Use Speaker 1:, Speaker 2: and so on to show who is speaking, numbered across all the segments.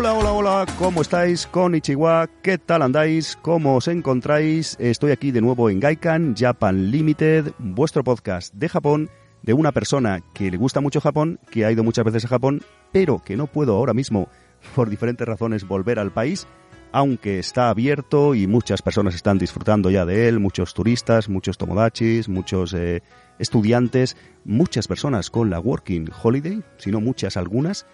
Speaker 1: Hola, hola, hola, ¿cómo estáis? Con Ichiwa, ¿qué tal andáis? ¿Cómo os encontráis? Estoy aquí de nuevo en Gaikan Japan Limited, vuestro podcast de Japón, de una persona que le gusta mucho Japón, que ha ido muchas veces a Japón, pero que no puedo ahora mismo, por diferentes razones, volver al país, aunque está abierto y muchas personas están disfrutando ya de él, muchos turistas, muchos tomodachis, muchos eh, estudiantes, muchas personas con la Working Holiday, si no muchas algunas,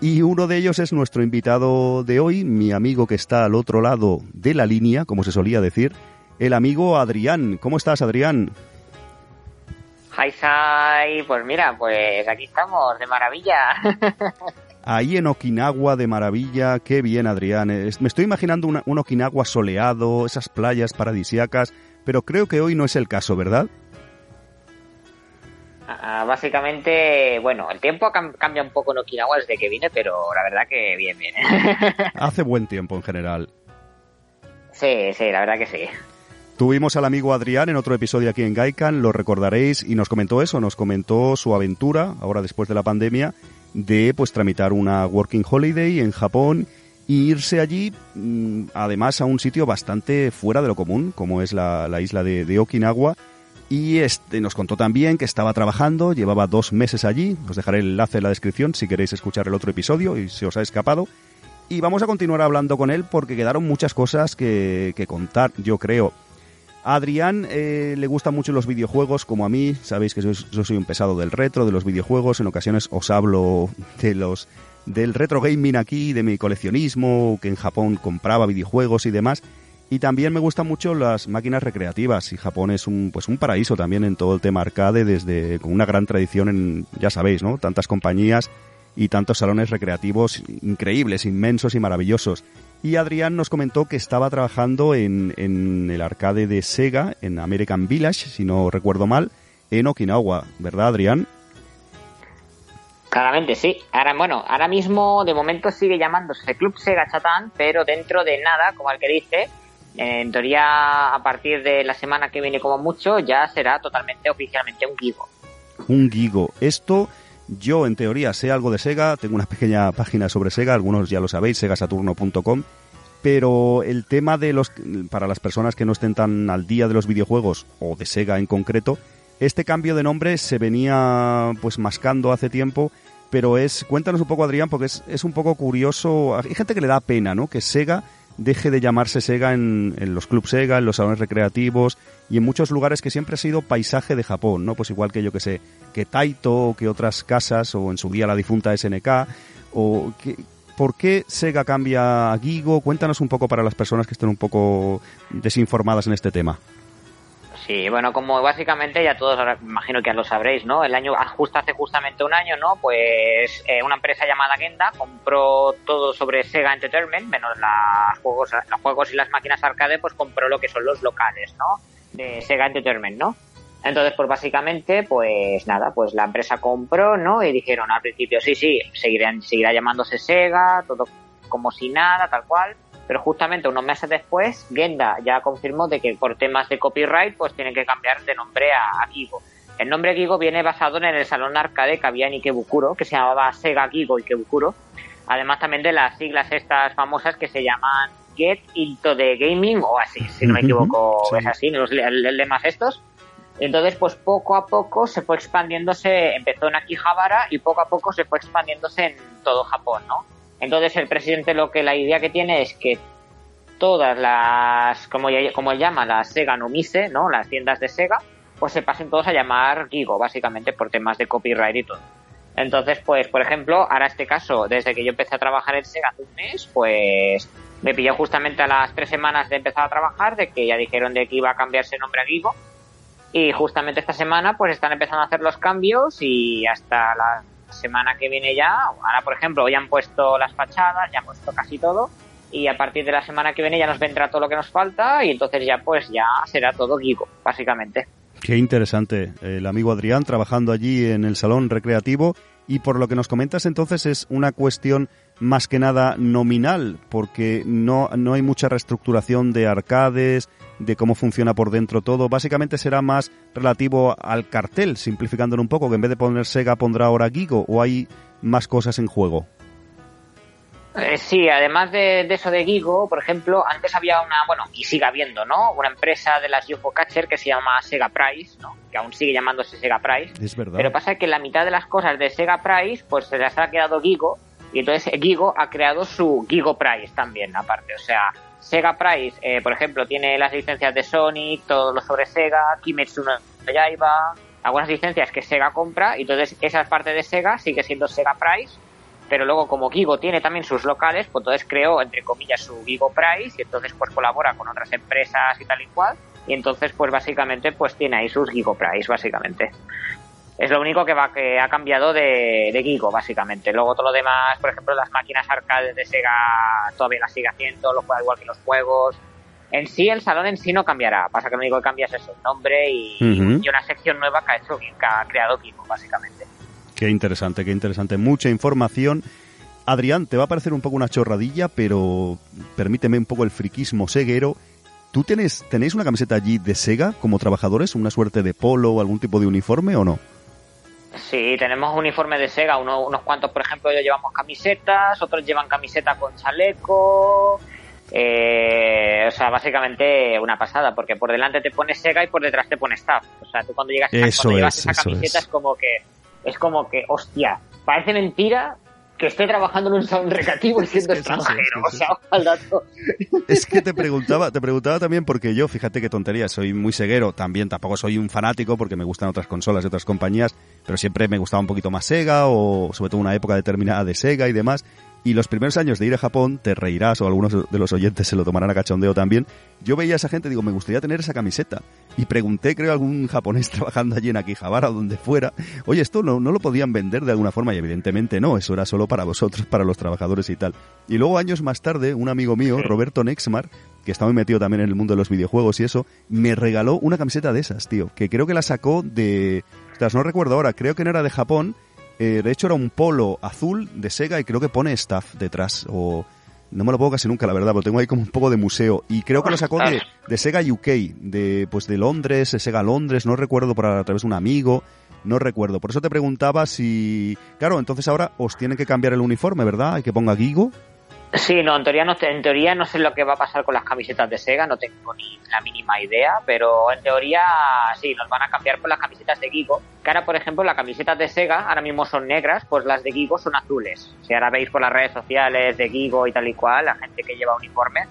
Speaker 1: y uno de ellos es nuestro invitado de hoy, mi amigo que está al otro lado de la línea, como se solía decir, el amigo Adrián. ¿Cómo estás, Adrián?
Speaker 2: Hi, hi. Pues mira, pues aquí estamos, de maravilla.
Speaker 1: Ahí en Okinawa, de maravilla. Qué bien, Adrián. Me estoy imaginando un Okinawa soleado, esas playas paradisiacas, pero creo que hoy no es el caso, ¿verdad?
Speaker 2: Ah, básicamente, bueno, el tiempo cambia un poco en Okinawa desde que vine, pero la verdad que bien, bien.
Speaker 1: Hace buen tiempo en general.
Speaker 2: Sí, sí, la verdad que sí.
Speaker 1: Tuvimos al amigo Adrián en otro episodio aquí en Gaikan, lo recordaréis, y nos comentó eso, nos comentó su aventura, ahora después de la pandemia, de pues tramitar una Working Holiday en Japón e irse allí, mm, además a un sitio bastante fuera de lo común, como es la, isla de Okinawa, y este, nos contó también que estaba trabajando, llevaba dos meses allí. Os dejaré el enlace en la descripción si queréis escuchar el otro episodio y se os ha escapado. Y vamos a continuar hablando con él porque quedaron muchas cosas que, contar, yo creo. A Adrián eh, le gustan mucho los videojuegos, como a mí. Sabéis que yo soy un pesado del retro, de los videojuegos. En ocasiones os hablo de los del retro gaming aquí, de mi coleccionismo, que en Japón compraba videojuegos y demás. Y también me gustan mucho las máquinas recreativas y Japón es un pues un paraíso también en todo el tema arcade desde con una gran tradición en ya sabéis, ¿no? Tantas compañías y tantos salones recreativos increíbles, inmensos y maravillosos. Y Adrián nos comentó que estaba trabajando en, en el arcade de Sega en American Village, si no recuerdo mal, en Okinawa, ¿verdad, Adrián?
Speaker 2: Claramente sí. Ahora, bueno, ahora mismo de momento sigue llamándose Club Sega Chatán, pero dentro de nada, como el que dice, en teoría, a partir de la semana que viene, como mucho, ya será totalmente oficialmente un Gigo.
Speaker 1: Un Gigo. Esto, yo en teoría sé algo de Sega, tengo una pequeña página sobre Sega, algunos ya lo sabéis, segasaturno.com. Pero el tema de los. para las personas que no estén tan al día de los videojuegos, o de Sega en concreto, este cambio de nombre se venía pues mascando hace tiempo pero es, cuéntanos un poco Adrián, porque es, es, un poco curioso, hay gente que le da pena, ¿no? Que Sega deje de llamarse Sega en, los clubs Sega, en los salones recreativos y en muchos lugares que siempre ha sido paisaje de Japón, ¿no? Pues igual que yo que sé, que Taito, que otras casas, o en su día la difunta SNK, o que, ¿por qué Sega cambia a Gigo? Cuéntanos un poco para las personas que estén un poco desinformadas en este tema.
Speaker 2: Sí, bueno, como básicamente ya todos, imagino que ya lo sabréis, ¿no? El año, ah, justo hace justamente un año, ¿no? Pues eh, una empresa llamada Genda compró todo sobre Sega Entertainment, menos los juegos, los juegos y las máquinas arcade, pues compró lo que son los locales, ¿no? De Sega Entertainment, ¿no? Entonces, pues básicamente, pues nada, pues la empresa compró, ¿no? Y dijeron al principio, sí, sí, seguirán, seguirá llamándose Sega, todo como si nada, tal cual pero justamente unos meses después, Genda ya confirmó de que por temas de copyright pues tienen que cambiar de nombre a, Gigo. El nombre Gigo viene basado en el salón arcade que había en Ikebukuro, que se llamaba Sega Gigo Ikebukuro. Además también de las siglas estas famosas que se llaman Get Into the Gaming o así, si no me equivoco, es así, los lemas estos. Entonces, pues poco a poco se fue expandiéndose, empezó en Akihabara y poco a poco se fue expandiéndose en todo Japón, ¿no? Entonces el presidente lo que la idea que tiene es que todas las, como, como él llama, las Sega no Mise, ¿no? Las tiendas de Sega, pues se pasen todos a llamar Gigo, básicamente por temas de copyright y todo. Entonces, pues, por ejemplo, ahora este caso, desde que yo empecé a trabajar en Sega hace un mes, pues me pilló justamente a las tres semanas de empezar a trabajar, de que ya dijeron de que iba a cambiarse el nombre a Gigo. Y justamente esta semana, pues están empezando a hacer los cambios y hasta semana que viene ya, ahora por ejemplo, ya han puesto las fachadas, ya han puesto casi todo, y a partir de la semana que viene ya nos vendrá todo lo que nos falta y entonces ya pues ya será todo Gigo, básicamente.
Speaker 1: Qué interesante, el amigo Adrián trabajando allí en el salón recreativo y por lo que nos comentas entonces es una cuestión más que nada nominal, porque no, no hay mucha reestructuración de arcades, de cómo funciona por dentro todo. Básicamente será más relativo al cartel, simplificándolo un poco, que en vez de poner Sega pondrá ahora Gigo, o hay más cosas en juego.
Speaker 2: Eh, sí, además de, eso de Gigo, por ejemplo, antes había una, bueno, y sigue habiendo, ¿no? Una empresa de las UFO Catcher que se llama Sega Price, ¿no? Que aún sigue llamándose Sega Price.
Speaker 1: Es verdad.
Speaker 2: Pero pasa que la mitad de las cosas de Sega Price, pues se las ha quedado Gigo, y entonces Gigo ha creado su Gigo Price también, aparte. O sea, Sega Price, eh, por ejemplo, tiene las licencias de Sonic, todo lo sobre Sega, Kimetsu no Yaiba, algunas licencias que Sega compra, y entonces esa parte de Sega sigue siendo Sega Price pero luego como Gigo tiene también sus locales, pues entonces creó, entre comillas, su Gigo Price y entonces pues colabora con otras empresas y tal y cual, y entonces pues básicamente pues tiene ahí sus Gigo Price, básicamente. Es lo único que va que ha cambiado de, de básicamente. Luego todo lo demás, por ejemplo, las máquinas arcades de Sega todavía las sigue haciendo, lo juega igual que los juegos. En sí, el salón en sí no cambiará. Pasa que lo único que cambia es eso, el nombre y, y una sección nueva que ha hecho que ha creado Gigo, básicamente.
Speaker 1: Qué interesante, qué interesante. Mucha información. Adrián, te va a parecer un poco una chorradilla, pero permíteme un poco el friquismo seguero. ¿Tú tienes, tenéis una camiseta allí de Sega como trabajadores? ¿Una suerte de polo o algún tipo de uniforme o no?
Speaker 2: Sí, tenemos uniforme de Sega. unos cuantos, por ejemplo, yo llevamos camisetas, otros llevan camiseta con chaleco. Eh, o sea, básicamente una pasada, porque por delante te pone Sega y por detrás te pone Staff. O sea, tú cuando llegas,
Speaker 1: eso
Speaker 2: cuando
Speaker 1: esa
Speaker 2: camiseta es como que es como que, hostia, parece mentira que esté trabajando en un salón recreativo y siendo extranjero. o sea, al dato.
Speaker 1: Es que te preguntaba, te preguntaba también porque yo, fíjate qué tontería, soy muy ceguero, también tampoco soy un fanático porque me gustan otras consolas de otras compañías, pero siempre me gustaba un poquito más Sega o sobre todo una época determinada de Sega y demás. Y los primeros años de ir a Japón, te reirás o algunos de los oyentes se lo tomarán a cachondeo también. Yo veía a esa gente, digo, me gustaría tener esa camiseta. Y pregunté, creo, a algún japonés trabajando allí en Akihabara o donde fuera, oye, esto no, no lo podían vender de alguna forma y evidentemente no, eso era solo para vosotros, para los trabajadores y tal. Y luego años más tarde, un amigo mío, Roberto Nexmar, que está muy metido también en el mundo de los videojuegos y eso, me regaló una camiseta de esas, tío, que creo que la sacó de... Ostras, no recuerdo ahora, creo que no era de Japón, eh, de hecho, era un polo azul de Sega y creo que pone staff detrás. O no me lo pongo casi nunca, la verdad, pero tengo ahí como un poco de museo. Y creo que lo sacó de, de Sega UK, de, pues de Londres, de Sega Londres, no recuerdo por a través de un amigo, no recuerdo. Por eso te preguntaba si. Claro, entonces ahora os tienen que cambiar el uniforme, ¿verdad? Hay que ponga Gigo.
Speaker 2: Sí, no, en teoría no, en teoría no sé lo que va a pasar con las camisetas de Sega, no tengo ni la mínima idea, pero en teoría sí, nos van a cambiar por las camisetas de Gigo. Que ahora, por ejemplo, las camisetas de Sega ahora mismo son negras, pues las de Gigo son azules. Si ahora veis por las redes sociales de Gigo y tal y cual, la gente que lleva uniforme,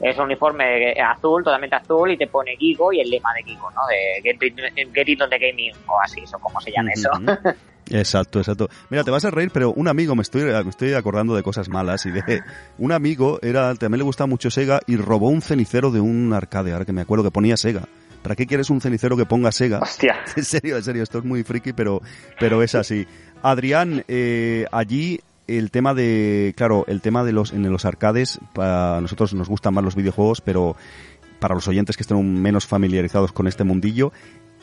Speaker 2: es un uniforme azul, totalmente azul, y te pone Gigo y el lema de Gigo, ¿no? De Get, It on the Gaming, o así, o como se llama eso.
Speaker 1: Exacto, exacto. Mira, te vas a reír, pero un amigo, me estoy, me estoy acordando de cosas malas y de un amigo, era, también le gustaba mucho Sega y robó un cenicero de un arcade, ahora que me acuerdo que ponía Sega. ¿Para qué quieres un cenicero que ponga Sega?
Speaker 2: Hostia.
Speaker 1: En serio, en serio, esto es muy friki, pero, pero es así. Adrián, eh, allí el tema de, claro, el tema de los, en los arcades, para nosotros nos gustan más los videojuegos, pero para los oyentes que estén menos familiarizados con este mundillo,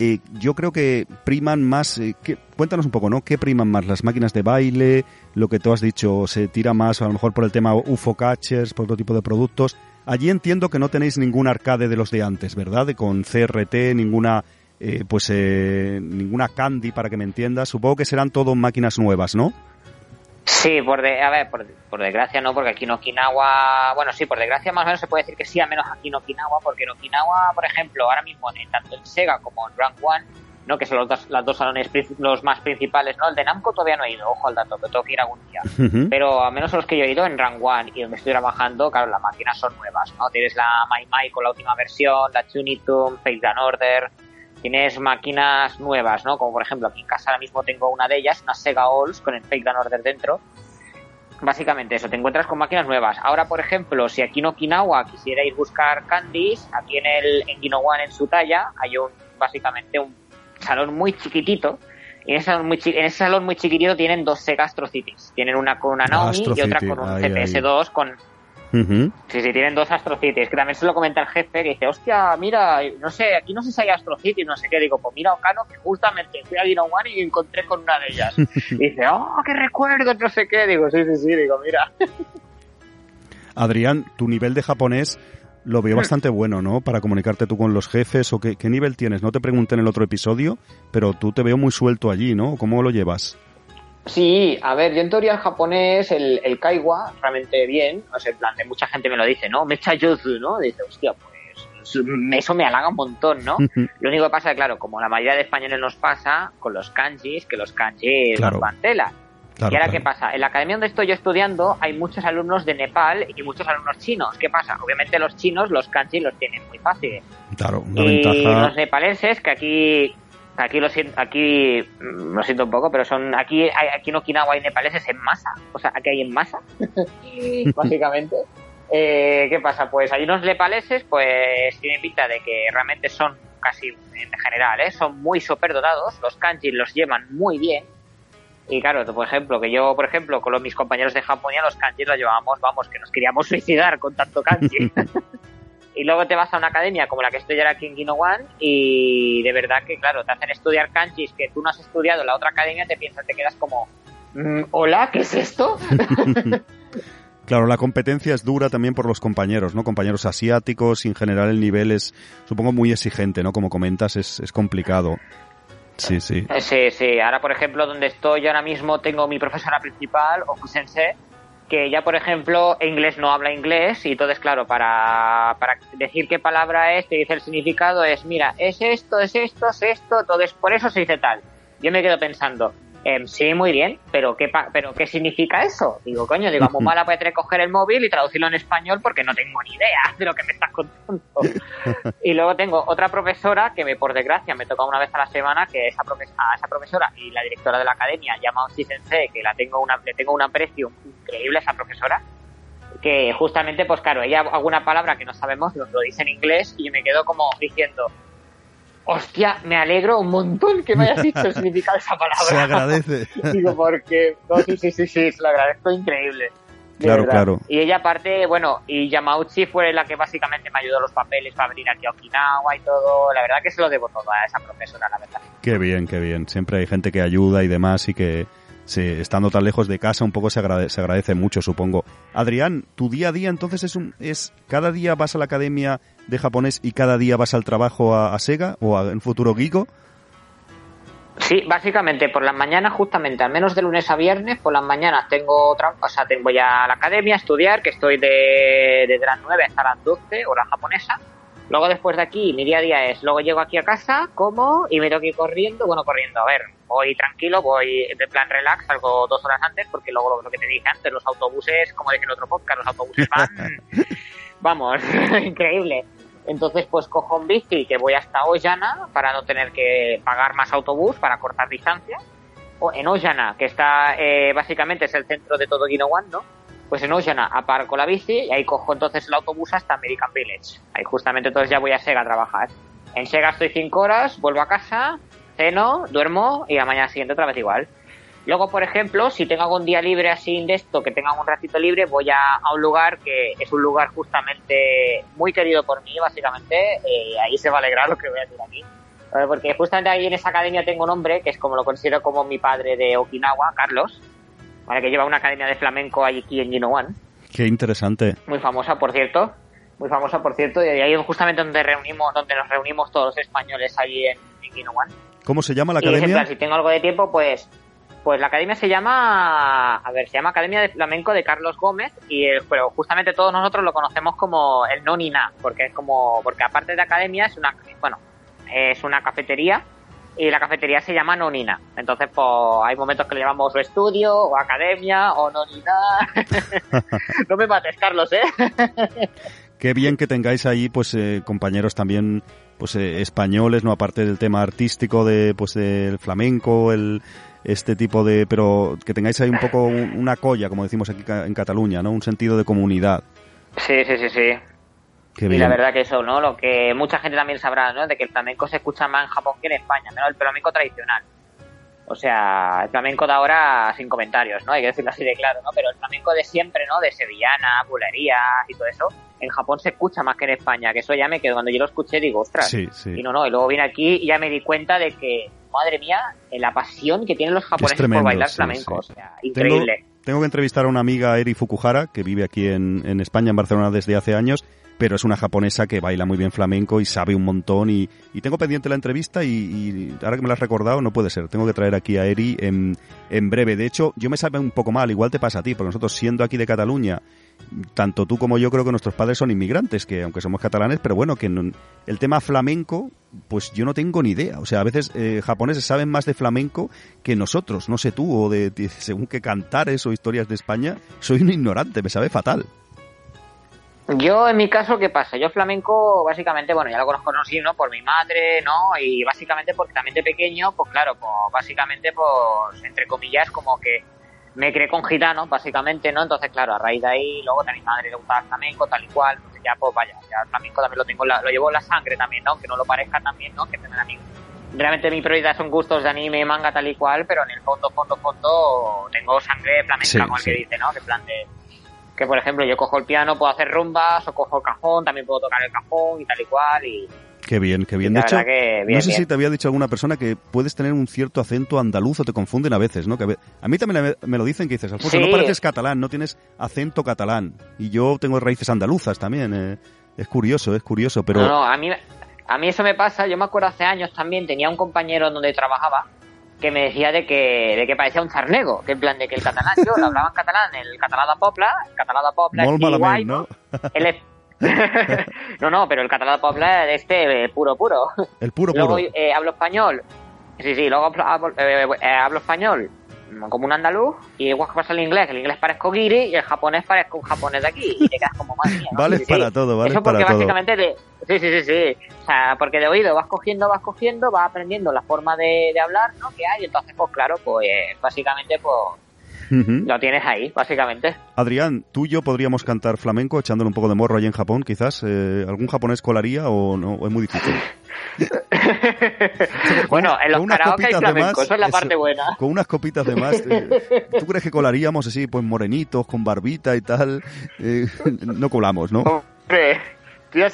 Speaker 1: eh, yo creo que priman más, eh, cuéntanos un poco, ¿no? ¿Qué priman más? ¿Las máquinas de baile? Lo que tú has dicho, se tira más a lo mejor por el tema UFO Catchers, por otro tipo de productos. Allí entiendo que no tenéis ningún arcade de los de antes, ¿verdad? De con CRT, ninguna, eh, pues, ninguna Candy, para que me entiendas. Supongo que serán todo máquinas nuevas, ¿no?
Speaker 2: Sí, por de, a ver, por, desgracia no, porque aquí en Okinawa, bueno, sí, por desgracia más o menos se puede decir que sí, a menos aquí en Okinawa, porque en Okinawa, por ejemplo, ahora mismo, tanto en Sega como en Rank One, ¿no? que son los dos, dos salones los más principales, ¿no? El de Namco todavía no he ido, ojo al dato, que tengo que ir algún día. Pero al menos los que yo he ido en Rank One y donde estoy trabajando, claro, las máquinas son nuevas, ¿no? Tienes la Mai Mai con la última versión, la Tunitum, Fake Dan Order, tienes máquinas nuevas, ¿no? Como por ejemplo, aquí en casa ahora mismo tengo una de ellas, una Sega Alls con el Fake Dan Order dentro. Básicamente eso, te encuentras con máquinas nuevas. Ahora, por ejemplo, si aquí en Okinawa quisierais buscar candies, aquí en el en Ginowan en su talla hay un básicamente un salón muy chiquitito. Y en ese salón muy, en ese salón muy chiquitito tienen dos Sega Astro Cities. Tienen una con una Naomi y otra con un CPS2 con Sí, sí, tienen dos Astro que también se lo comenta el jefe, que dice, hostia, mira, no sé, aquí no sé si hay Astro no sé qué, digo, pues mira, Ocano, que justamente fui a Dino One y encontré con una de ellas. y dice, oh, qué recuerdo, no sé qué, digo, sí, sí, sí, digo, mira.
Speaker 1: Adrián, tu nivel de japonés lo veo hmm. bastante bueno, ¿no? Para comunicarte tú con los jefes o qué, qué nivel tienes. No te pregunté en el otro episodio, pero tú te veo muy suelto allí, ¿no? ¿Cómo lo llevas?
Speaker 2: Sí, a ver, yo en teoría el japonés, el, el kaiwa, realmente bien, o sea, en plan, de mucha gente me lo dice, ¿no? Me echa yozu, ¿no? Dice, hostia, pues eso me halaga un montón, ¿no? lo único que pasa, claro, como la mayoría de españoles nos pasa con los kanjis, que los kanjis
Speaker 1: Claro.
Speaker 2: nos van tela.
Speaker 1: Claro,
Speaker 2: y ahora,
Speaker 1: claro.
Speaker 2: ¿qué pasa? En la academia donde estoy yo estudiando hay muchos alumnos de Nepal y muchos alumnos chinos. ¿Qué pasa? Obviamente los chinos los kanjis los tienen muy fáciles.
Speaker 1: Claro, una
Speaker 2: y
Speaker 1: ventaja.
Speaker 2: los nepaleses, que aquí aquí lo siento, aquí mm, lo siento un poco, pero son aquí aquí en Okinawa hay nepaleses en masa, o sea, aquí hay en masa, básicamente. Eh, ¿Qué pasa? Pues hay unos nepaleses, pues tienen pinta de que realmente son casi en general, ¿eh? son muy superdotados, los kanjis los llevan muy bien. Y claro, por ejemplo, que yo, por ejemplo, con los, mis compañeros de Japón ya los kanjis los llevábamos, vamos, que nos queríamos suicidar con tanto kanji. y luego te vas a una academia como la que estoy ahora aquí en Ginowan y de verdad que, claro, te hacen estudiar kanjis que tú no has estudiado en la otra academia, te piensas, te quedas como, "Mm, hola, ¿qué es esto?
Speaker 1: Claro, la competencia es dura también por los compañeros, ¿no? Compañeros asiáticos y en general el nivel es, supongo, muy exigente, ¿no? Como comentas, es, es complicado. Sí, sí.
Speaker 2: Eh, Sí, sí. Ahora, por ejemplo, donde estoy ahora mismo tengo mi profesora principal, Oku-sensei, que ya, por ejemplo, inglés no habla inglés y entonces, claro, para, para decir qué palabra es, te dice el significado, es, mira, es esto, es esto, es esto, entonces por eso se dice tal. Yo me quedo pensando, em, sí, muy bien, pero ¿qué, pa- pero ¿qué significa eso? Digo, coño, digo, muy mala voy a tener que coger el móvil y traducirlo en español porque no tengo ni idea de lo que me estás contando. Y luego tengo otra profesora que me, por desgracia, me toca una vez a la semana, que esa, a esa profesora y la directora de la academia, Oshi Sensei, que la tengo una, le tengo un aprecio increíble a esa profesora, que justamente, pues claro, ella alguna palabra que no sabemos nos lo dice en inglés y yo me quedo como diciendo, hostia, me alegro un montón que me hayas dicho el significado de esa palabra.
Speaker 1: Se agradece.
Speaker 2: Digo, porque, no, sí, sí, sí, sí, se lo agradezco increíble.
Speaker 1: Claro,
Speaker 2: verdad.
Speaker 1: claro.
Speaker 2: Y ella aparte, bueno, y Yamauchi fue la que básicamente me ayudó los papeles para venir aquí a Okinawa y todo. La verdad que se lo debo todo a esa profesora, la verdad.
Speaker 1: Qué bien, qué bien. Siempre hay gente que ayuda y demás y que, estando tan lejos de casa, un poco se agradece, se agradece mucho, supongo. Adrián, tu día a día entonces es un, es, cada día vas a la academia de japonés y cada día vas al trabajo a, a Sega o a, en futuro Gigo.
Speaker 2: Sí, básicamente por las mañanas, justamente, al menos de lunes a viernes, por las mañanas tengo otra, o sea, tengo ya la academia a estudiar, que estoy de, desde las 9 hasta las 12, hora japonesa. Luego después de aquí, mi día a día es, luego llego aquí a casa, como, y me tengo que ir corriendo, bueno, corriendo, a ver, voy tranquilo, voy de plan relax, salgo dos horas antes, porque luego lo, lo que te dije antes, los autobuses, como dije en otro podcast, los autobuses van, vamos, increíble. Entonces, pues cojo un bici que voy hasta Ojana para no tener que pagar más autobús para cortar distancia. O en Ojana, que está eh, básicamente es el centro de todo Ginowan, ¿no? Pues en Ojana aparco la bici y ahí cojo entonces el autobús hasta American Village. Ahí justamente entonces ya voy a Sega a trabajar. En Sega estoy cinco horas, vuelvo a casa, ceno, duermo y a la mañana siguiente otra vez igual. Luego, por ejemplo, si tengo algún día libre así de esto, que tenga un ratito libre, voy a, a un lugar que es un lugar justamente muy querido por mí, básicamente. eh, ahí se va a alegrar lo que voy a decir aquí. Eh, Porque justamente ahí en esa academia tengo un hombre que es como lo considero como mi padre de Okinawa, Carlos, ¿vale? que lleva una academia de flamenco ahí aquí en Ginowan
Speaker 1: Qué interesante.
Speaker 2: muy famosa, por cierto, muy famosa, por cierto, y ahí es justamente donde reunimos, donde nos reunimos todos los españoles ahí en, en Ginowan.
Speaker 1: ¿Cómo se llama la
Speaker 2: Y
Speaker 1: academia?
Speaker 2: plan, si tengo algo de tiempo, pues, pues la academia se llama, a ver, se llama Academia de Flamenco de Carlos Gómez, y el- pero justamente todos nosotros lo conocemos como el no ni na, porque es como, porque aparte de academia es una, bueno, es una cafetería y la cafetería se llama Nonina. Entonces, pues hay momentos que le llamamos estudio, o academia, o Nonina. no me mates, Carlos, ¿eh?
Speaker 1: Qué bien que tengáis ahí, pues, eh, compañeros también, pues, eh, españoles, no aparte del tema artístico de, pues, del flamenco, el, este tipo de, pero que tengáis ahí un poco un- una colla, como decimos aquí en Cataluña, ¿no? Un sentido de comunidad.
Speaker 2: Sí, sí, sí, sí.
Speaker 1: Qué
Speaker 2: Y
Speaker 1: bien.
Speaker 2: la verdad que eso, ¿no? Lo que mucha gente también sabrá, ¿no? De que el flamenco se escucha más en Japón que en España, ¿no? El flamenco tradicional. O sea, el flamenco de ahora sin comentarios, ¿no? Hay que decirlo así de claro, ¿no? Pero el flamenco de siempre, ¿no? De sevillana, bulerías y todo eso, en Japón se escucha más que en España, que eso ya me quedó, cuando yo lo escuché digo, ostras.
Speaker 1: Sí, sí.
Speaker 2: Y no, no, y luego vine aquí y ya me di cuenta de que, madre mía, la pasión que tienen los japoneses
Speaker 1: tremendo,
Speaker 2: por bailar
Speaker 1: sí,
Speaker 2: flamenco, o sea,
Speaker 1: Tengo,
Speaker 2: increíble.
Speaker 1: tengo que entrevistar a una amiga, Eri Fukuhara, que vive aquí en, en España, en Barcelona desde hace años, pero es una japonesa que baila muy bien flamenco y sabe un montón y, tengo pendiente la entrevista y, ahora que me la has recordado no puede ser, tengo que traer aquí a Eri en, en breve. De hecho, yo me sabe un poco mal, igual te pasa a ti, porque nosotros siendo aquí de Cataluña tanto tú como yo creo que nuestros padres son inmigrantes, que aunque somos catalanes, pero bueno, que el tema flamenco, pues yo no tengo ni idea. O sea, a veces eh, japoneses saben más de flamenco que nosotros, no sé tú, o de, según qué cantares o historias de España, soy un ignorante, me sabe fatal.
Speaker 2: Yo, en mi caso, ¿qué pasa? Yo flamenco, básicamente, bueno, ya lo conozco, ¿no? Sí, ¿no? Por mi madre, ¿no? Y básicamente porque también de pequeño, pues claro, pues básicamente, pues, entre comillas, como que me creé con gitanos, básicamente, ¿no? Entonces, claro, a raíz de ahí, luego a mi madre le gustaba el flamenco, tal y cual, entonces ya, pues vaya, ya el flamenco también lo tengo, lo llevo en la sangre también, ¿no? Que no lo parezca también, ¿no? Que a mí. Realmente mi prioridad son gustos de anime, manga, tal y cual, pero en el fondo, fondo, fondo, tengo sangre flamenca, como el que dice, ¿no? Que plan de... Que, por ejemplo, yo cojo el piano, puedo hacer rumbas, o cojo el cajón, también puedo tocar el cajón y tal y cual, y
Speaker 1: Qué bien, qué bien. De hecho, no sé si te había dicho alguna persona que puedes tener un cierto acento andaluz o te confunden a veces, ¿no? Que a mí también me lo dicen que dices, Alfonso, no pareces catalán, no tienes acento catalán. Y yo tengo raíces andaluzas también. Eh. Es curioso, es curioso, pero...
Speaker 2: No, no, a mí, a mí eso me pasa. Yo me acuerdo hace años también, tenía un compañero donde trabajaba que me decía de que, de que parecía un charnego, que en plan de que el catalán, yo lo hablaba en catalán, el catalán de Popla, el catalán de Popla,
Speaker 1: Molt no?
Speaker 2: no, no, pero el catalán de este eh, puro, puro.
Speaker 1: El puro,
Speaker 2: luego,
Speaker 1: puro.
Speaker 2: Eh, hablo español. Sí, sí, luego hablo, eh, hablo, español como un andaluz y igual que pasa el inglés, el inglés parezco guiri y el japonés parezco un japonés de aquí y te quedas como mía.
Speaker 1: Vale para todo, vale
Speaker 2: Eso porque básicamente sí, sí, sí, sí, o sea, porque de oído vas cogiendo, vas cogiendo, vas aprendiendo la forma de, de hablar, ¿no? Que hay, entonces pues claro, pues básicamente pues lo tienes ahí, básicamente.
Speaker 1: Adrián, tú y yo podríamos cantar flamenco echándole un poco de morro allí en Japón, quizás. Eh, ¿Algún japonés colaría o no? es muy difícil?
Speaker 2: bueno, en los karaoke hay flamenco, eso es la parte buena.
Speaker 1: Con unas copitas de más. Eh, ¿Tú crees que colaríamos así, pues morenitos, con barbita y tal? Eh, no colamos, ¿no?
Speaker 2: Hombre, Tú ya,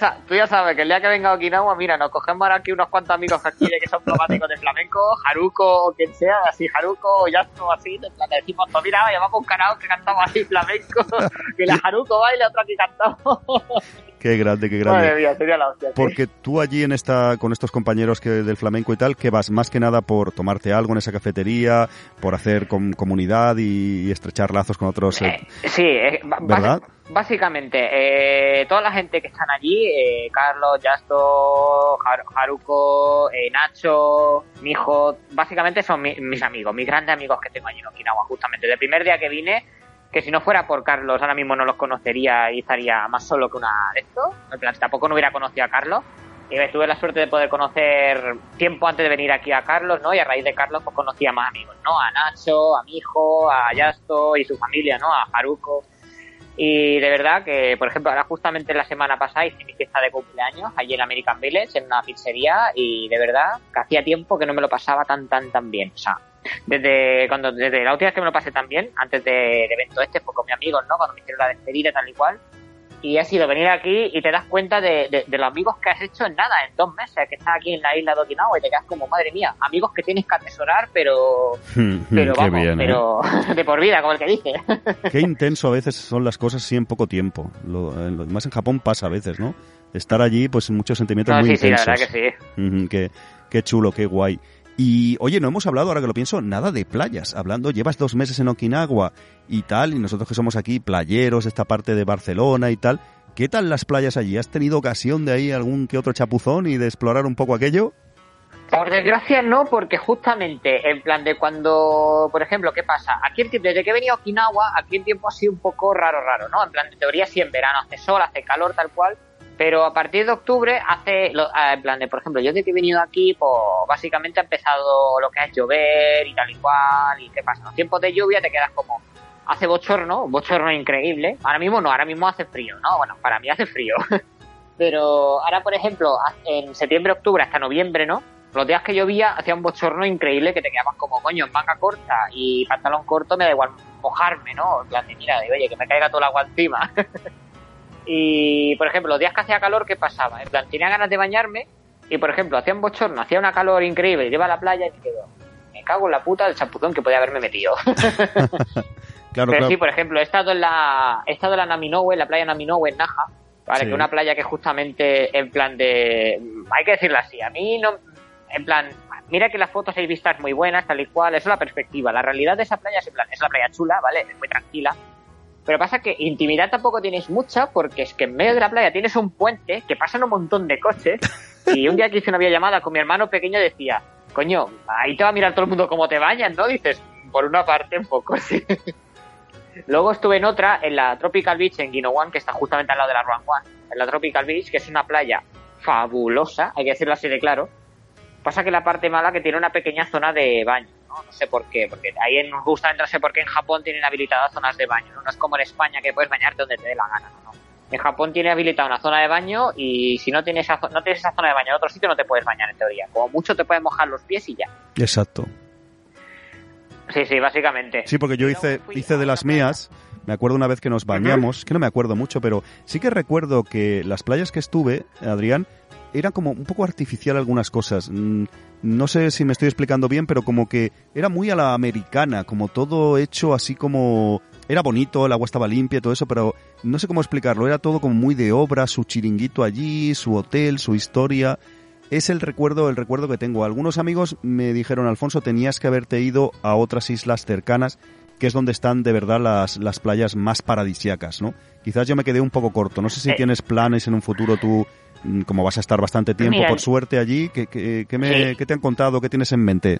Speaker 2: sabes que el día que venga a Okinawa, mira, nos cogemos ahora aquí unos cuantos amigos aquí que son plomáticos de flamenco, Haruko o quien sea, así Haruko o así, te decimos, pues mira, vamos un canal que cantamos así flamenco, que la Haruko baila, otro aquí cantamos.
Speaker 1: Qué grande, qué grande.
Speaker 2: Madre mía, sería la hostia.
Speaker 1: Porque tú allí en esta, con estos compañeros que del flamenco y tal, que vas más que nada por tomarte algo en esa cafetería, por hacer comunidad y, estrechar lazos con otros.
Speaker 2: Eh, eh, sí, eh, ¿verdad? Básicamente, eh, toda la gente que están allí, eh, Carlos, Yasto, Haruko, eh, Nacho, hijo, básicamente son mis amigos, mis grandes amigos que tengo allí en Okinawa, justamente. el primer día que vine, que si no fuera por Carlos, ahora mismo no los conocería y estaría más solo que una de estos. tampoco no hubiera conocido a Carlos. Y tuve la suerte de poder conocer tiempo antes de venir aquí a Carlos, ¿no? Y a raíz de Carlos, pues conocí a más amigos, ¿no? A Nacho, a mi hijo, a Yasto y su familia, ¿no? A Haruko. Y de verdad que, por ejemplo, ahora justamente la semana pasada hice mi fiesta de cumpleaños allí en American Village, en una pizzería, y de verdad que hacía tiempo que no me lo pasaba tan, tan, tan bien. O sea, desde cuando desde la última vez que me lo pasé tan bien, antes del evento este, fue con mis amigos, ¿no? Cuando me hicieron la despedida tal y cual, y ha sido venir aquí y te das cuenta de, los amigos que has hecho en nada, en dos meses, que estás aquí en la isla de Okinawa y te quedas como, madre mía, amigos que tienes que atesorar, pero, pero vamos, ¿eh? pero de por vida, como el que dice.
Speaker 1: Qué intenso a veces son las cosas sí en poco tiempo. Lo, más en Japón pasa a veces, ¿no? Estar allí, pues muchos sentimientos muy intensos.
Speaker 2: Sí, la verdad que
Speaker 1: sí. qué, qué chulo, qué guay. Y oye, no hemos hablado, ahora que lo pienso, nada de playas. Hablando, llevas dos meses en Okinawa y tal, y nosotros que somos aquí playeros, esta parte de Barcelona y tal. ¿Qué tal las playas allí? ¿Has tenido ocasión de ahí algún que otro chapuzón y de explorar un poco aquello?
Speaker 2: Por desgracia no, porque justamente en plan de cuando, por ejemplo, ¿qué pasa? Aquí desde que he venido a Okinawa, aquí el tiempo ha sido un poco raro, raro, ¿no? En plan de teoría sí en verano hace sol, hace calor, tal cual, pero a partir de octubre hace, ah, en plan de, por ejemplo, yo desde que he venido aquí, pues básicamente ha empezado lo que es llover y tal y cual, y qué pasa, en los tiempos de lluvia te quedas como, hace bochorno, bochorno increíble, ahora mismo no, ahora mismo hace frío, ¿no? Bueno, para mí hace frío, pero ahora, por ejemplo, en septiembre, octubre hasta noviembre, ¿no? Los días que llovía hacía un bochorno increíble que te quedabas como, coño, en manga corta y pantalón corto me da igual mojarme, ¿no? En plan de, mira, de, oye, que me caiga todo el agua encima. Y, por ejemplo, los días que hacía calor, ¿qué pasaba? En plan, tenía ganas de bañarme y, por ejemplo, hacía un bochorno, hacía una calor increíble, iba a la playa y me quedo, me cago en la puta del chapuzón que podía haberme metido.
Speaker 1: claro,
Speaker 2: Pero sí, por ejemplo, he estado en la, he estado en la Naminowe, en la playa Naminowe, en Naja, ¿vale? Que una playa que justamente en plan de... Hay que decirlo así, a mí no... En plan, mira que las fotos hay vistas muy buenas, tal y cual, eso es la perspectiva. La realidad de esa playa es, en plan, es la playa chula, ¿vale? Es muy tranquila. Pero pasa que intimidad tampoco tienes mucha porque es que en medio de la playa tienes un puente que pasan un montón de coches y un día que hice una videollamada con mi hermano pequeño decía, coño, ahí te va a mirar todo el mundo cómo te bañan, ¿no? Dices, por una parte un poco, sí. Luego estuve en otra, en la Tropical Beach en Guinowan, que está justamente al lado de la Ruan One, en la Tropical Beach, que es una playa fabulosa, hay que decirlo así de claro. Pasa que la parte mala que tiene una pequeña zona de baño, ¿no? No sé por qué, porque ahí en, justamente no sé por qué en Japón tienen habilitadas zonas de baño, ¿no? No es como en España que puedes bañarte donde te dé la gana, ¿no? En Japón tiene habilitada una zona de baño y si no tienes, esa, no tienes esa zona de baño en otro sitio no te puedes bañar en teoría. Como mucho te puedes mojar los pies y ya.
Speaker 1: Exacto.
Speaker 2: Sí, sí, básicamente.
Speaker 1: Sí, porque yo hice, hice de las mías. Me acuerdo una vez que nos bañamos, que no me acuerdo mucho, pero sí que recuerdo que las playas que estuve, Adrián, era como un poco artificial algunas cosas. Mm, no sé si me estoy explicando bien, pero como que era muy a la americana, como todo hecho así como... Era bonito, el agua estaba limpia y todo eso, pero no sé cómo explicarlo. Era todo como muy de obra, su chiringuito allí, su hotel, su historia es el recuerdo, el recuerdo que tengo. Algunos amigos me dijeron, Alfonso, tenías que haberte ido a otras islas cercanas, que es donde están de verdad las, las playas más paradisiacas, ¿no? Quizás yo me quedé un poco corto. No sé si tienes planes en un futuro tú, como vas a estar bastante tiempo, por suerte allí, ¿qué, qué, me, ¿qué te han contado? ¿Qué tienes en mente?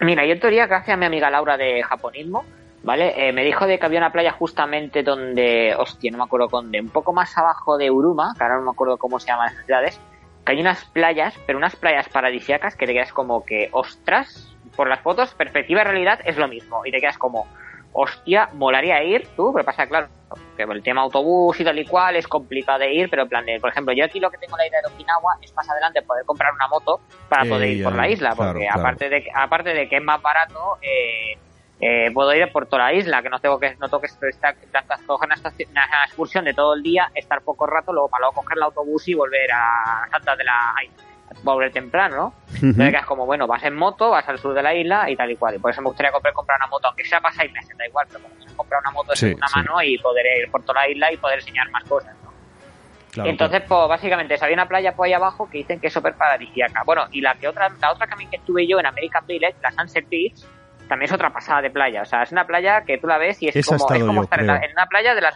Speaker 2: Mira, yo en teoría, gracias a mi amiga Laura de Japonismo, ¿vale? Eh, me dijo de que había una playa justamente donde, hostia, no me acuerdo dónde, un poco más abajo de Uruma, que ahora no me acuerdo cómo se llaman esas ciudades, que hay unas playas, pero unas playas paradisíacas que te quedas como que, ostras, por las fotos, perspectiva y realidad es lo mismo. Y te quedas como, hostia, molaría ir, tú, pero pasa, claro, que el tema autobús y tal y cual es complicado de ir, pero en plan de, por ejemplo, yo aquí lo que tengo la idea de Okinawa es más adelante poder comprar una moto para poder ir por la isla, porque aparte de aparte de que es más barato, eh, eh, puedo ir por toda la isla, que no tengo que no tengo que estar coger una, una, excursión de todo el día, estar poco rato, luego para luego coger el autobús y volver a Santa de la volver temprano, ¿no? Entonces es como, bueno, vas en moto, vas al sur de la isla y tal y cual. Y por eso me gustaría comprar, comprar una moto, aunque sea para seis meses, da igual, pero como comprar una moto de segunda mano y poder ir por toda la isla y poder enseñar más cosas, ¿no? Entonces, pues básicamente, había una playa por ahí abajo que dicen que es súper paradisíaca. Bueno, y la que otra, la otra también que estuve yo en American Village, la Sunset Beach, también es otra pasada de playa. O sea, es una playa que tú la ves y es como, estar en, una playa de las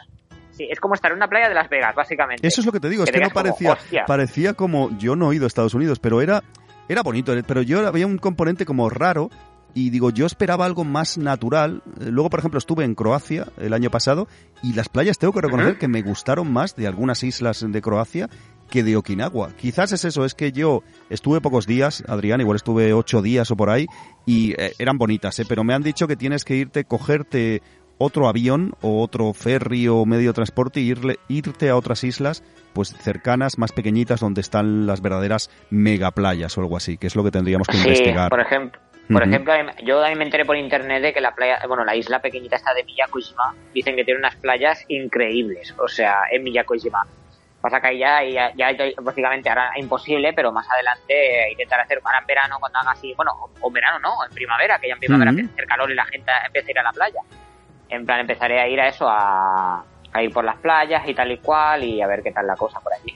Speaker 2: Sí, es como estar en una playa de Las Vegas, básicamente.
Speaker 1: Eso es lo que te digo, es que no parecía, parecía como, yo no he ido a Estados Unidos, pero era, era bonito, pero yo había un componente como raro y digo, yo esperaba algo más natural. Luego, por ejemplo, estuve en Croacia el año pasado y las playas tengo que reconocer que me gustaron más de algunas islas de Croacia que de Okinawa. Quizás es eso, es que yo estuve pocos días, Adrián, igual estuve ocho días o por ahí, y eh, eran bonitas, ¿eh? pero me han dicho que tienes que irte, cogerte otro avión o otro ferry o medio de transporte e irle, irte a otras islas pues cercanas, más pequeñitas, donde están las verdaderas megaplayas o algo así, que es lo que tendríamos que investigar.
Speaker 2: Por ejemplo, por ejemplo, yo también me enteré por internet de que la playa, bueno, la isla pequeñita está de Miyakojima, dicen que tiene unas playas increíbles, o sea, en Miyakojima. Pasa que ahí ya, ya, ya, básicamente ahora es imposible, pero más adelante intentar hacer ahora en verano cuando haga así, bueno, o, verano no, en primavera, que ya en primavera empieza a hacer calor y la gente empieza a ir a la playa. En plan, empezaré a ir a eso, a, ir por las playas y tal y cual y a ver qué tal la cosa por allí.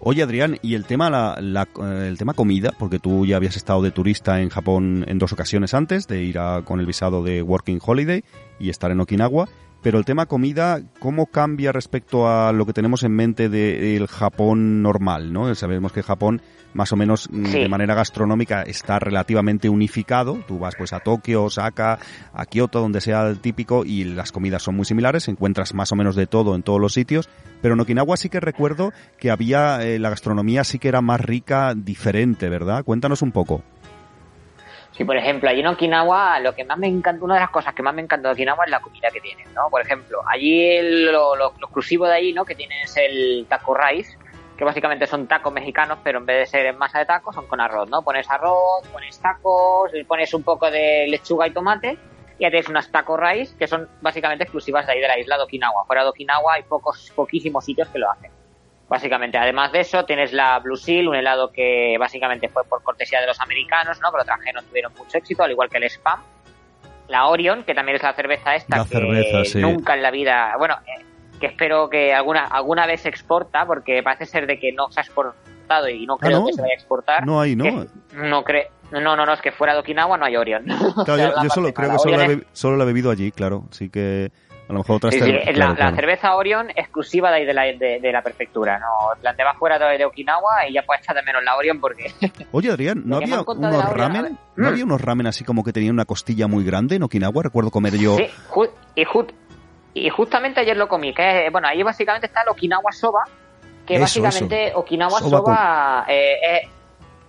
Speaker 1: Oye Adrián, y el tema la, el tema comida, porque tú ya habías estado de turista en Japón en dos ocasiones antes de ir a, con el visado de Working Holiday y estar en Okinawa. Pero el tema comida, ¿cómo cambia respecto a lo que tenemos en mente del Japón normal? ¿no? Sabemos que Japón, más o menos mm, de manera gastronómica, está relativamente unificado. Tú vas pues a Tokio, Osaka, a Kioto, donde sea el típico, y las comidas son muy similares. Encuentras más o menos de todo en todos los sitios. Pero en Okinawa sí que recuerdo que había, eh, la gastronomía sí que era más rica, diferente, ¿verdad? Cuéntanos un poco.
Speaker 2: Sí, por ejemplo, allí en Okinawa, lo que más me encanta, una de las cosas que más me encanta de Okinawa es la comida que tienen, ¿no? Por ejemplo, allí lo, exclusivo de allí, ¿no? Que tienen es el taco rice, que básicamente son tacos mexicanos, pero en vez de ser en masa de tacos, son con arroz, ¿no? Pones arroz, pones tacos, pones un poco de lechuga y tomate, y ya tienes unas taco rice que son básicamente exclusivas de ahí de la isla de Okinawa. Fuera de Okinawa hay pocos, poquísimos sitios que lo hacen. Básicamente, además de eso, tienes la Blue Seal, un helado que básicamente fue por cortesía de los americanos, ¿no? Pero traje no tuvieron mucho éxito, al igual que el Spam. La Orion, que también es la cerveza esta, que nunca en la vida, bueno, eh, que espero que alguna alguna vez se exporta, porque parece ser de que no se ha exportado y no
Speaker 1: Ah,
Speaker 2: creo
Speaker 1: ¿no?
Speaker 2: que se vaya a exportar.
Speaker 1: No hay, ¿no?
Speaker 2: Que no creo. No, no, no, es que fuera de Okinawa no hay Orion. O
Speaker 1: Claro,
Speaker 2: sea,
Speaker 1: yo,
Speaker 2: la
Speaker 1: yo solo creo que solo la, bebi- solo la he bebido allí, claro. Así que a lo mejor otras
Speaker 2: Sí, sí, es
Speaker 1: claro,
Speaker 2: la,
Speaker 1: claro.
Speaker 2: la cerveza Orion exclusiva de ahí de la, de, de la prefectura, ¿no? Plan, te vas fuera de, de Okinawa y ya puedes echar de menos la Orion porque...
Speaker 1: Oye, Adrián, ¿no había unos
Speaker 2: la
Speaker 1: ramen? ¿No
Speaker 2: Mm.
Speaker 1: había unos ramen así como que tenían una costilla muy grande en Okinawa? Recuerdo comer yo.
Speaker 2: Sí, y, ju- y justamente ayer lo comí, que es- bueno, ahí básicamente está el Okinawa Soba, que
Speaker 1: Eso,
Speaker 2: básicamente Okinawa
Speaker 1: Soba
Speaker 2: Soba, eh, eh,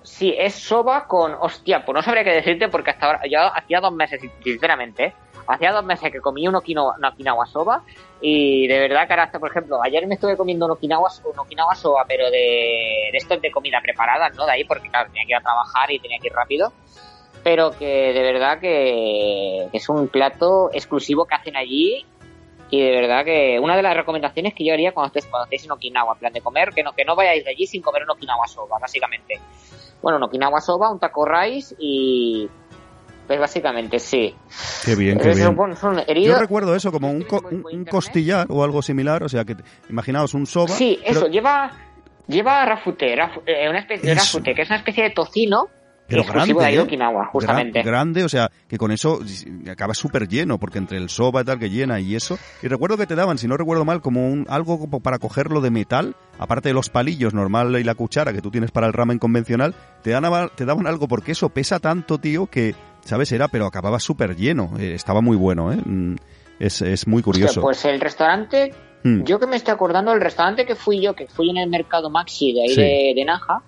Speaker 2: sí, es soba con, hostia, pues no sabría qué decirte porque hasta ahora, yo hacía dos meses, sinceramente, ¿eh? hacía dos meses que comí un Okinawa, un Okinawa Soba y de verdad que ahora hasta, por ejemplo, ayer me estuve comiendo un Okinawa, un Okinawa Soba, pero de, de estos de comida preparada, ¿no? De ahí porque, claro, tenía que ir a trabajar y tenía que ir rápido pero que de verdad que, que es un plato exclusivo que hacen allí y de verdad que una de las recomendaciones que yo haría cuando estéis, cuando estéis en Okinawa, en plan de comer, que no, que no vayáis de allí sin comer un Okinawa soba, básicamente. Bueno, un Okinawa soba, un taco rice y... Pues básicamente sí.
Speaker 1: Qué bien, qué bien. Yo recuerdo eso como un, co- un- costillar o algo similar, o sea, que imaginaos un soba.
Speaker 2: Sí,
Speaker 1: pero-
Speaker 2: eso, lleva, lleva rafute, rafu- eh, una especie de rafute, que es una especie de tocino
Speaker 1: Pero
Speaker 2: exclusivo
Speaker 1: grande,
Speaker 2: de
Speaker 1: ¿eh?
Speaker 2: Okinawa, justamente.
Speaker 1: Gra- grande, o sea, que con eso acaba súper lleno, porque entre el soba y tal que llena y eso. Y recuerdo que te daban, si no recuerdo mal, como un algo como para cogerlo de metal, aparte de los palillos normal y la cuchara que tú tienes para el ramen convencional, te, dan, te daban algo porque eso pesa tanto, tío, que, ¿sabes? Era, pero acababa súper lleno. Eh, estaba muy bueno, ¿eh? Mm, Es, es muy
Speaker 2: Hostia,
Speaker 1: curioso.
Speaker 2: pues el restaurante
Speaker 1: Mm.
Speaker 2: Yo que me estoy acordando, el restaurante que fui yo, que fui en el mercado Maxi de ahí
Speaker 1: Sí.
Speaker 2: de, de Naja,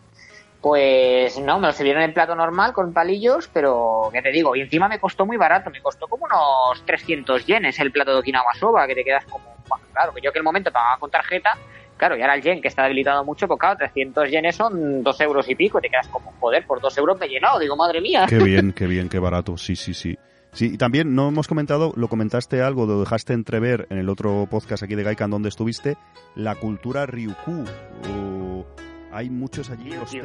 Speaker 2: pues no, me lo sirvieron en plato normal con palillos, pero ¿qué te digo? Y encima me costó muy barato, me costó como unos 300 yenes el plato de Okinawa Soba, que te quedas como, bueno, claro, que yo que el momento pagaba con tarjeta, claro, y ahora el yen que está debilitado mucho, pues claro, 300 yenes son 2 euros y pico, y te quedas como, joder, por 2 euros me he llenado, digo, madre mía.
Speaker 1: Qué bien, qué bien, qué barato. Sí, sí, sí. Sí, y también no hemos comentado, lo comentaste algo, lo dejaste entrever en el otro podcast aquí de Gaikan donde estuviste, la cultura Ryukyu. O- hay muchos allí
Speaker 2: sí.